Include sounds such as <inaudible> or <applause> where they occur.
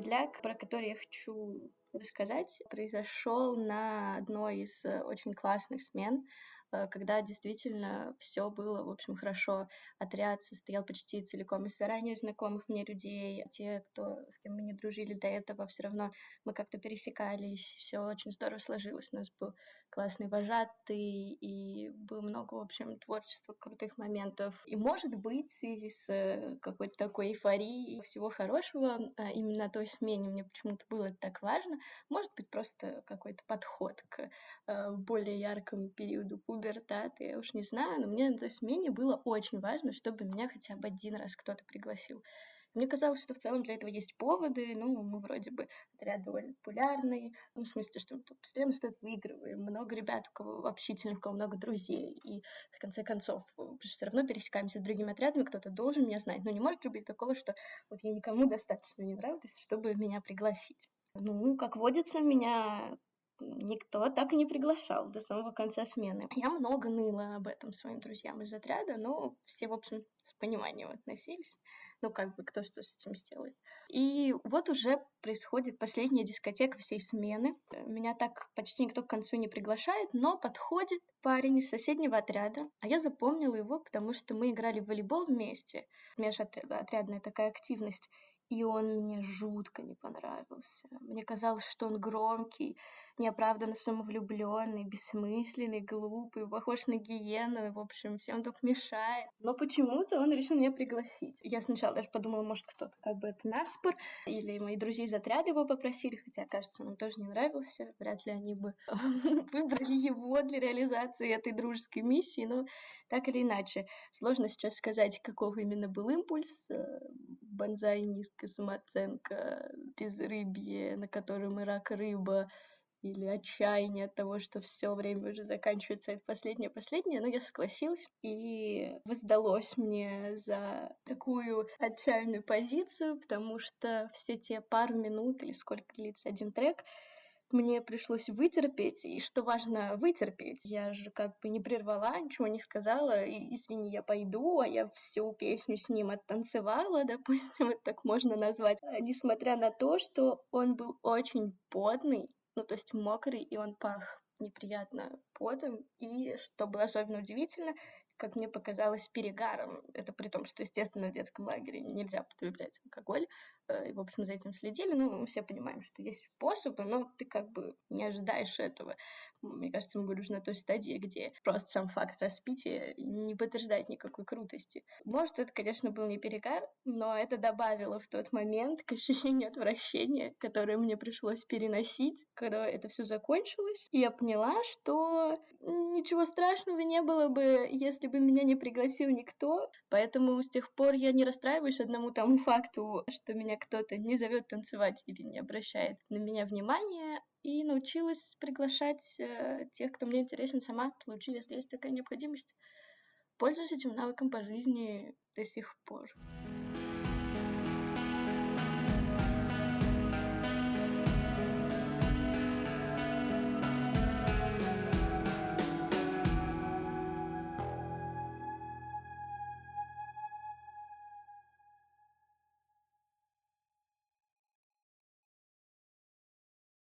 Медляк, про который я хочу рассказать, произошел на одной из э, очень классных смен Э, когда действительно все было, в общем, хорошо. Отряд состоял почти целиком из заранее знакомых мне людей. Те, кто, с кем мы не дружили до этого, все равно мы как-то пересекались. Все очень здорово сложилось. У нас был классный вожатый, и было много, в общем, творчества, крутых моментов. И, может быть, в связи с э, какой-то такой эйфорией всего хорошего, а именно той смене мне почему-то было так важно, может быть, просто какой-то подход к э, более яркому периоду пубертат, я уж не знаю, но мне на той смене было очень важно, чтобы меня хотя бы один раз кто-то пригласил. Мне казалось, что в целом для этого есть поводы, ну, мы вроде бы отряд довольно популярный, ну, в смысле, что мы постоянно что-то выигрываем, много ребят, у кого общительных, у кого много друзей, и в конце концов все равно пересекаемся с другими отрядами, кто-то должен меня знать, но не может быть такого, что вот я никому достаточно не нравлюсь, чтобы меня пригласить. Ну, как водится, меня никто так и не приглашал до самого конца смены. Я много ныла об этом своим друзьям из отряда, но все, в общем, с пониманием относились. Ну, как бы, кто что с этим сделает. И вот уже происходит последняя дискотека всей смены. Меня так почти никто к концу не приглашает, но подходит парень из соседнего отряда, а я запомнила его, потому что мы играли в волейбол вместе. Межотрядная такая активность и он мне жутко не понравился. Мне казалось, что он громкий, неоправданно самовлюбленный, бессмысленный, глупый, похож на гиену, и, в общем, всем только мешает. Но почему-то он решил меня пригласить. Я сначала даже подумала, может, кто-то как бы это наспор, или мои друзья из отряда его попросили, хотя, кажется, он тоже не нравился. Вряд ли они бы <laughs> выбрали его для реализации этой дружеской миссии, но так или иначе. Сложно сейчас сказать, каков именно был импульс. Бонзай низко низкая самооценка, безрыбье, на котором и рак рыба, или отчаяние от того, что все время уже заканчивается, это последнее, последнее, но я согласилась, и воздалось мне за такую отчаянную позицию, потому что все те пару минут или сколько длится один трек, мне пришлось вытерпеть, и что важно, вытерпеть. Я же как бы не прервала, ничего не сказала, и, извини, я пойду, а я всю песню с ним оттанцевала, <laughs> допустим, это так можно назвать. А несмотря на то, что он был очень потный, ну, то есть мокрый, и он пах неприятно потом, и, что было особенно удивительно, как мне показалось, перегаром. Это при том, что, естественно, в детском лагере нельзя потреблять алкоголь. Э, и, в общем, за этим следили. Ну, мы все понимаем, что есть способы, но ты как бы не ожидаешь этого. Мне кажется, мы были уже на той стадии, где просто сам факт распития не подтверждает никакой крутости. Может, это, конечно, был не перегар, но это добавило в тот момент к ощущению отвращения, которое мне пришлось переносить, когда это все закончилось. И я поняла, что ничего страшного не было бы, если бы меня не пригласил никто, поэтому с тех пор я не расстраиваюсь одному тому факту, что меня кто-то не зовет танцевать или не обращает на меня внимания, и научилась приглашать э, тех, кто мне интересен сама случае, если есть такая необходимость. Пользуюсь этим навыком по жизни до сих пор.